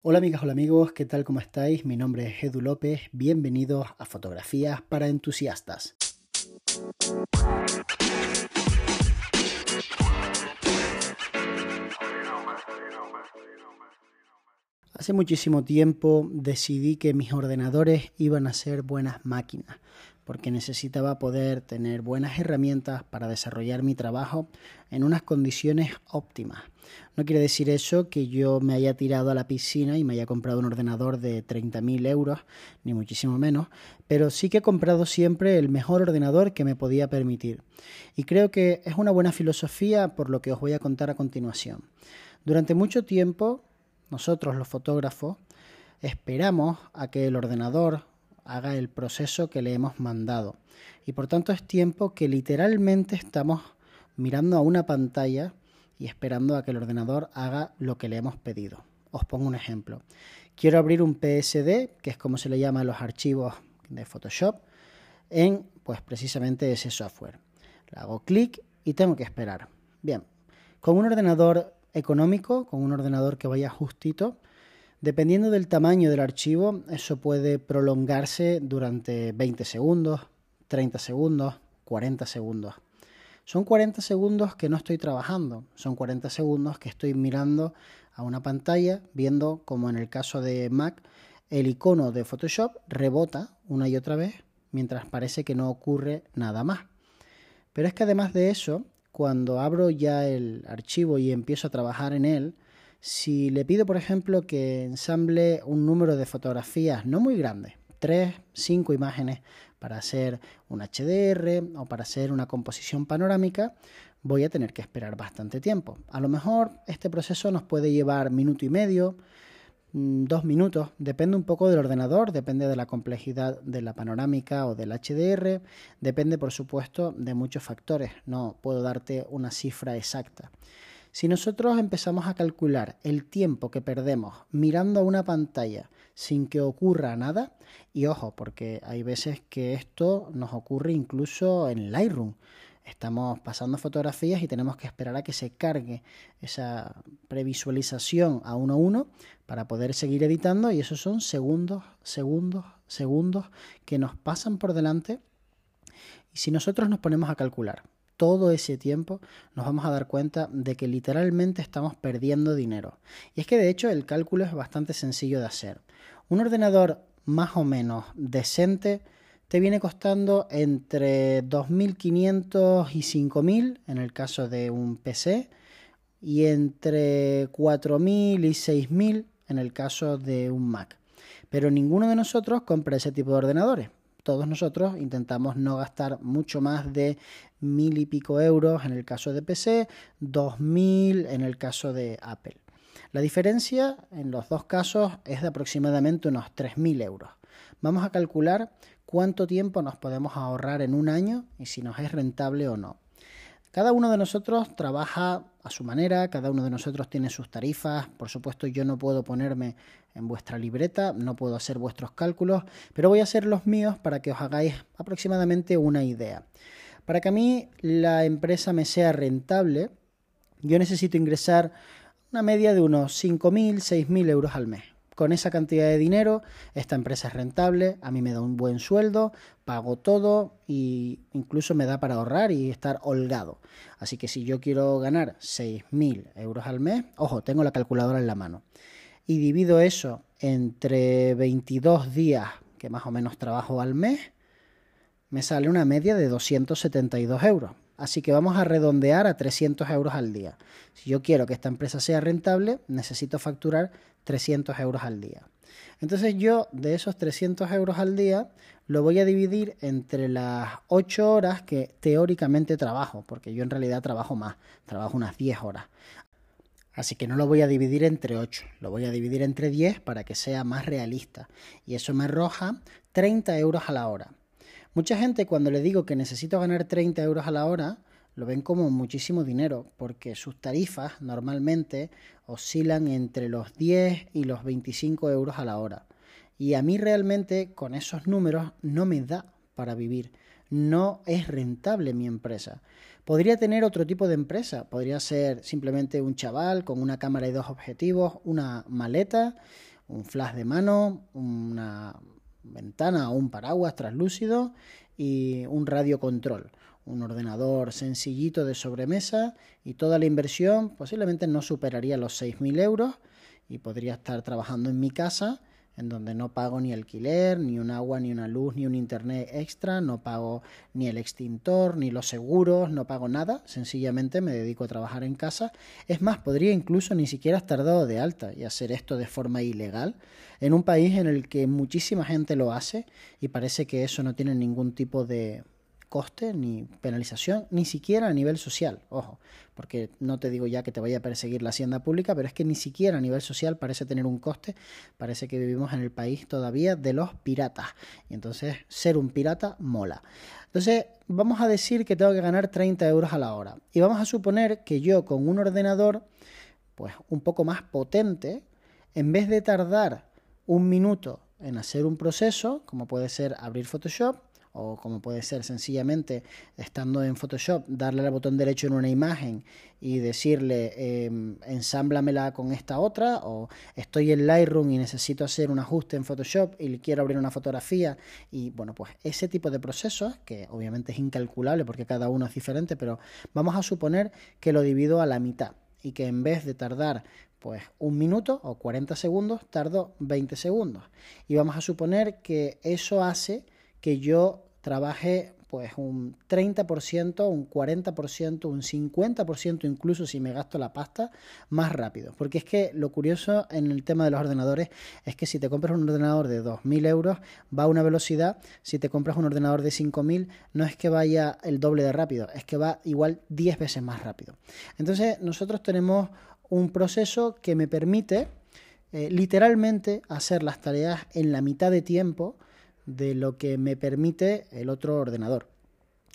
Hola amigas, hola amigos, ¿qué tal? ¿Cómo estáis? Mi nombre es Edu López, bienvenidos a Fotografías para Entusiastas. Hace muchísimo tiempo decidí que mis ordenadores iban a ser buenas máquinas, porque necesitaba poder tener buenas herramientas para desarrollar mi trabajo en unas condiciones óptimas. No quiere decir eso que yo me haya tirado a la piscina y me haya comprado un ordenador de 30.000 euros, ni muchísimo menos, pero sí que he comprado siempre el mejor ordenador que me podía permitir. Y creo que es una buena filosofía por lo que os voy a contar a continuación. Durante mucho tiempo, nosotros los fotógrafos esperamos a que el ordenador haga el proceso que le hemos mandado. Y por tanto es tiempo que literalmente estamos mirando a una pantalla y esperando a que el ordenador haga lo que le hemos pedido. Os pongo un ejemplo. Quiero abrir un PSD, que es como se le llama a los archivos de Photoshop, en pues precisamente ese software. Le hago clic y tengo que esperar. Bien, con un ordenador económico, con un ordenador que vaya justito, Dependiendo del tamaño del archivo, eso puede prolongarse durante 20 segundos, 30 segundos, 40 segundos. Son 40 segundos que no estoy trabajando, son 40 segundos que estoy mirando a una pantalla, viendo como en el caso de Mac, el icono de Photoshop rebota una y otra vez, mientras parece que no ocurre nada más. Pero es que además de eso, cuando abro ya el archivo y empiezo a trabajar en él, si le pido, por ejemplo, que ensamble un número de fotografías no muy grande, 3, 5 imágenes para hacer un HDR o para hacer una composición panorámica, voy a tener que esperar bastante tiempo. A lo mejor este proceso nos puede llevar minuto y medio, mm, dos minutos, depende un poco del ordenador, depende de la complejidad de la panorámica o del HDR, depende por supuesto de muchos factores, no puedo darte una cifra exacta. Si nosotros empezamos a calcular el tiempo que perdemos mirando a una pantalla sin que ocurra nada, y ojo, porque hay veces que esto nos ocurre incluso en Lightroom. Estamos pasando fotografías y tenemos que esperar a que se cargue esa previsualización a uno a uno para poder seguir editando y esos son segundos, segundos, segundos que nos pasan por delante. Y si nosotros nos ponemos a calcular todo ese tiempo, nos vamos a dar cuenta de que literalmente estamos perdiendo dinero. Y es que de hecho el cálculo es bastante sencillo de hacer. Un ordenador más o menos decente te viene costando entre 2.500 y 5.000 en el caso de un PC y entre 4.000 y 6.000 en el caso de un Mac. Pero ninguno de nosotros compra ese tipo de ordenadores todos nosotros intentamos no gastar mucho más de mil y pico euros en el caso de PC, dos mil en el caso de Apple. La diferencia en los dos casos es de aproximadamente unos 3.000 euros. Vamos a calcular cuánto tiempo nos podemos ahorrar en un año y si nos es rentable o no. Cada uno de nosotros trabaja a su manera, cada uno de nosotros tiene sus tarifas. Por supuesto, yo no puedo ponerme en vuestra libreta, no puedo hacer vuestros cálculos, pero voy a hacer los míos para que os hagáis aproximadamente una idea. Para que a mí la empresa me sea rentable, yo necesito ingresar una media de unos 5.000, 6.000 euros al mes con esa cantidad de dinero, esta empresa es rentable, a mí me da un buen sueldo, pago todo e incluso me da para ahorrar y estar holgado. Así que si yo quiero ganar 6.000 euros al mes, ojo, tengo la calculadora en la mano, y divido eso entre 22 días que más o menos trabajo al mes, me sale una media de 272 euros. Así que vamos a redondear a 300 euros al día. Si yo quiero que esta empresa sea rentable, necesito facturar 300 euros al día. Entonces yo de esos 300 euros al día lo voy a dividir entre las 8 horas que teóricamente trabajo, porque yo en realidad trabajo más, trabajo unas 10 horas. Así que no lo voy a dividir entre 8, lo voy a dividir entre 10 para que sea más realista. Y eso me arroja 30 euros a la hora. Mucha gente cuando le digo que necesito ganar 30 euros a la hora, lo ven como muchísimo dinero, porque sus tarifas normalmente oscilan entre los 10 y los 25 euros a la hora. Y a mí realmente con esos números no me da para vivir. No es rentable mi empresa. Podría tener otro tipo de empresa. Podría ser simplemente un chaval con una cámara y dos objetivos, una maleta, un flash de mano, una ventana o un paraguas translúcido y un radio control un ordenador sencillito de sobremesa y toda la inversión posiblemente no superaría los 6.000 euros y podría estar trabajando en mi casa en donde no pago ni alquiler, ni un agua, ni una luz, ni un internet extra, no pago ni el extintor, ni los seguros, no pago nada, sencillamente me dedico a trabajar en casa. Es más, podría incluso ni siquiera estar dado de alta y hacer esto de forma ilegal en un país en el que muchísima gente lo hace y parece que eso no tiene ningún tipo de coste ni penalización, ni siquiera a nivel social, ojo, porque no te digo ya que te vaya a perseguir la hacienda pública, pero es que ni siquiera a nivel social parece tener un coste, parece que vivimos en el país todavía de los piratas, y entonces ser un pirata mola. Entonces vamos a decir que tengo que ganar 30 euros a la hora, y vamos a suponer que yo con un ordenador, pues un poco más potente, en vez de tardar un minuto en hacer un proceso, como puede ser abrir Photoshop, o como puede ser sencillamente estando en Photoshop, darle al botón derecho en una imagen y decirle eh, ensámblamela con esta otra, o estoy en Lightroom y necesito hacer un ajuste en Photoshop y quiero abrir una fotografía, y bueno, pues ese tipo de procesos, que obviamente es incalculable porque cada uno es diferente, pero vamos a suponer que lo divido a la mitad y que en vez de tardar pues un minuto o 40 segundos, tardo 20 segundos. Y vamos a suponer que eso hace que yo trabaje pues un 30%, un 40%, un 50% incluso si me gasto la pasta más rápido. Porque es que lo curioso en el tema de los ordenadores es que si te compras un ordenador de 2.000 euros va a una velocidad, si te compras un ordenador de 5.000 no es que vaya el doble de rápido, es que va igual 10 veces más rápido. Entonces nosotros tenemos un proceso que me permite eh, literalmente hacer las tareas en la mitad de tiempo de lo que me permite el otro ordenador.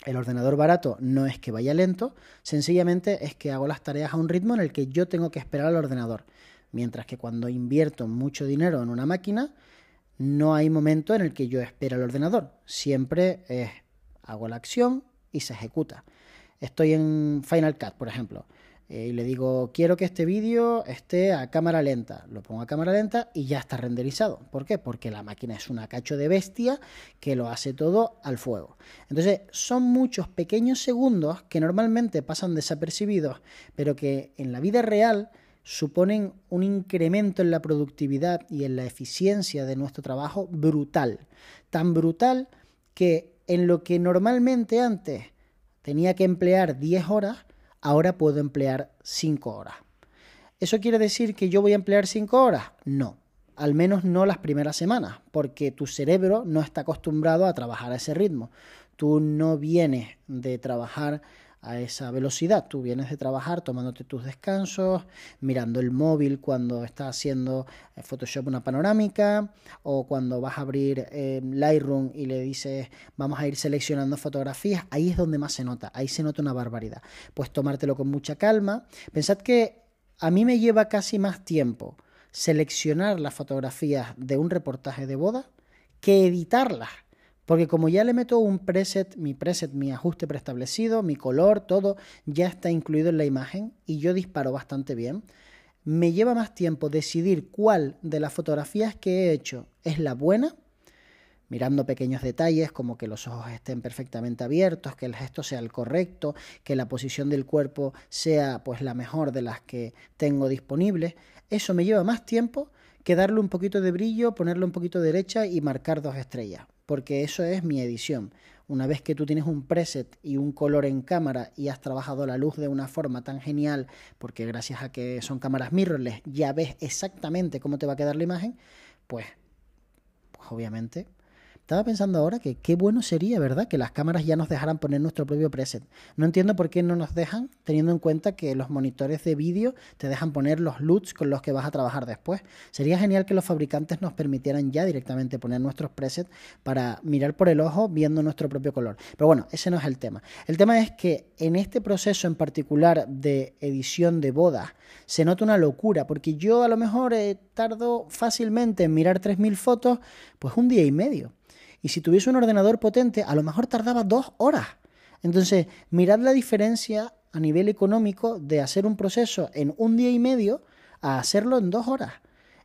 El ordenador barato no es que vaya lento, sencillamente es que hago las tareas a un ritmo en el que yo tengo que esperar al ordenador. Mientras que cuando invierto mucho dinero en una máquina, no hay momento en el que yo espere al ordenador. Siempre es, hago la acción y se ejecuta. Estoy en Final Cut, por ejemplo. Eh, y le digo, quiero que este vídeo esté a cámara lenta. Lo pongo a cámara lenta y ya está renderizado. ¿Por qué? Porque la máquina es una cacho de bestia que lo hace todo al fuego. Entonces, son muchos pequeños segundos que normalmente pasan desapercibidos, pero que en la vida real suponen un incremento en la productividad y en la eficiencia de nuestro trabajo brutal. Tan brutal que en lo que normalmente antes tenía que emplear 10 horas, ahora puedo emplear 5 horas. ¿Eso quiere decir que yo voy a emplear 5 horas? No, al menos no las primeras semanas, porque tu cerebro no está acostumbrado a trabajar a ese ritmo. Tú no vienes de trabajar a esa velocidad. Tú vienes de trabajar tomándote tus descansos, mirando el móvil cuando estás haciendo eh, Photoshop una panorámica o cuando vas a abrir eh, Lightroom y le dices vamos a ir seleccionando fotografías. Ahí es donde más se nota, ahí se nota una barbaridad. Pues tomártelo con mucha calma. Pensad que a mí me lleva casi más tiempo seleccionar las fotografías de un reportaje de boda que editarlas. Porque como ya le meto un preset, mi preset, mi ajuste preestablecido, mi color, todo ya está incluido en la imagen y yo disparo bastante bien, me lleva más tiempo decidir cuál de las fotografías que he hecho es la buena, mirando pequeños detalles como que los ojos estén perfectamente abiertos, que el gesto sea el correcto, que la posición del cuerpo sea pues la mejor de las que tengo disponibles. Eso me lleva más tiempo que darle un poquito de brillo, ponerle un poquito de derecha y marcar dos estrellas porque eso es mi edición. Una vez que tú tienes un preset y un color en cámara y has trabajado la luz de una forma tan genial, porque gracias a que son cámaras mirrorless ya ves exactamente cómo te va a quedar la imagen, pues, pues obviamente estaba pensando ahora que qué bueno sería, ¿verdad? Que las cámaras ya nos dejaran poner nuestro propio preset. No entiendo por qué no nos dejan, teniendo en cuenta que los monitores de vídeo te dejan poner los LUTs con los que vas a trabajar después. Sería genial que los fabricantes nos permitieran ya directamente poner nuestros presets para mirar por el ojo viendo nuestro propio color. Pero bueno, ese no es el tema. El tema es que en este proceso en particular de edición de bodas se nota una locura, porque yo a lo mejor eh, tardo fácilmente en mirar 3.000 fotos, pues un día y medio. Y si tuviese un ordenador potente, a lo mejor tardaba dos horas. Entonces, mirad la diferencia a nivel económico de hacer un proceso en un día y medio a hacerlo en dos horas.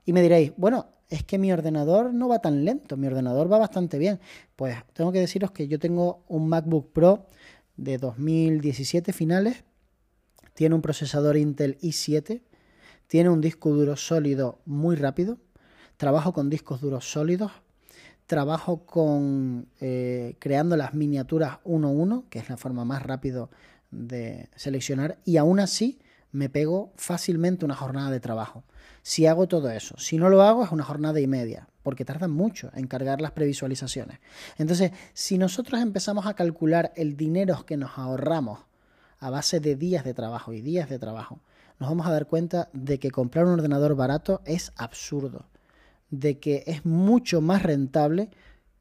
Y me diréis, bueno, es que mi ordenador no va tan lento, mi ordenador va bastante bien. Pues tengo que deciros que yo tengo un MacBook Pro de 2017 finales, tiene un procesador Intel i7, tiene un disco duro sólido muy rápido, trabajo con discos duros sólidos, trabajo con eh, creando las miniaturas 1.1, que es la forma más rápida de seleccionar, y aún así me pego fácilmente una jornada de trabajo. Si hago todo eso, si no lo hago es una jornada y media, porque tardan mucho en cargar las previsualizaciones. Entonces, si nosotros empezamos a calcular el dinero que nos ahorramos a base de días de trabajo y días de trabajo, nos vamos a dar cuenta de que comprar un ordenador barato es absurdo, de que es mucho más rentable,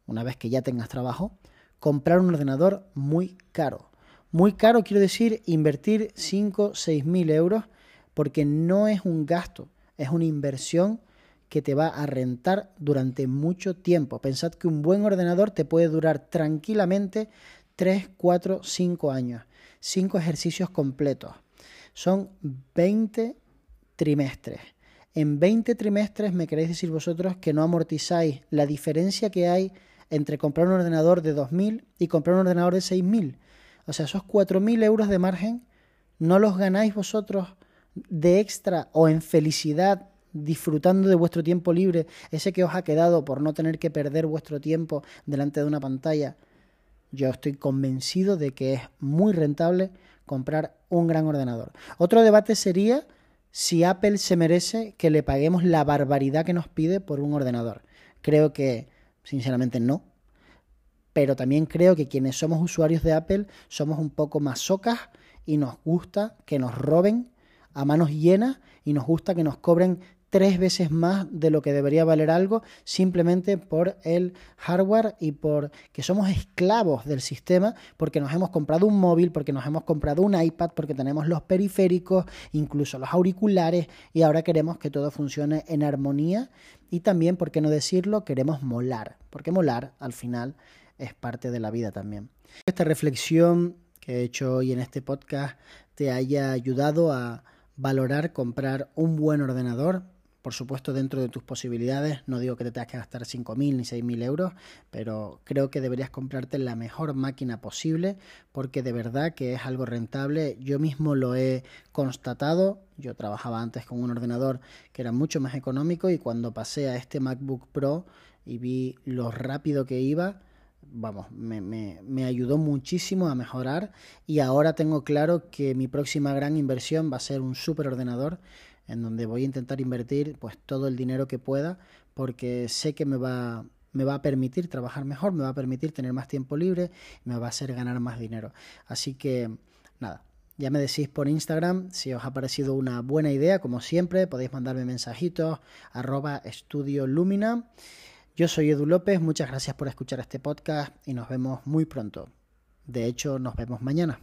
una vez que ya tengas trabajo, comprar un ordenador muy caro. Muy caro quiero decir invertir 5, 6 mil euros porque no es un gasto, es una inversión que te va a rentar durante mucho tiempo. Pensad que un buen ordenador te puede durar tranquilamente 3, 4, 5 años. 5 ejercicios completos. Son 20 trimestres. En 20 trimestres me queréis decir vosotros que no amortizáis la diferencia que hay entre comprar un ordenador de 2.000 y comprar un ordenador de 6.000. O sea, esos 4.000 euros de margen no los ganáis vosotros de extra o en felicidad disfrutando de vuestro tiempo libre, ese que os ha quedado por no tener que perder vuestro tiempo delante de una pantalla. Yo estoy convencido de que es muy rentable comprar un gran ordenador. Otro debate sería si Apple se merece que le paguemos la barbaridad que nos pide por un ordenador. Creo que, sinceramente, no pero también creo que quienes somos usuarios de Apple somos un poco más socas y nos gusta que nos roben a manos llenas y nos gusta que nos cobren tres veces más de lo que debería valer algo simplemente por el hardware y por que somos esclavos del sistema porque nos hemos comprado un móvil, porque nos hemos comprado un iPad, porque tenemos los periféricos, incluso los auriculares y ahora queremos que todo funcione en armonía y también, por qué no decirlo, queremos molar, porque molar al final es parte de la vida también. Esta reflexión que he hecho hoy en este podcast te haya ayudado a valorar comprar un buen ordenador, por supuesto dentro de tus posibilidades, no digo que te tengas que gastar 5.000 ni 6.000 euros, pero creo que deberías comprarte la mejor máquina posible porque de verdad que es algo rentable. Yo mismo lo he constatado, yo trabajaba antes con un ordenador que era mucho más económico y cuando pasé a este MacBook Pro y vi lo rápido que iba, vamos, me, ayudó muchísimo a mejorar. Y ahora tengo claro que mi próxima gran inversión va a ser un super ordenador en donde voy a intentar invertir pues todo el dinero que pueda porque sé que me va me va a permitir trabajar mejor, me va a permitir tener más tiempo libre, me va a hacer ganar más dinero. Así que nada, ya me decís por Instagram si os ha parecido una buena idea, como siempre, podéis mandarme mensajitos, arroba estudio lumina. Yo soy Edu López, muchas gracias por escuchar este podcast y nos vemos muy pronto. De hecho, nos vemos mañana.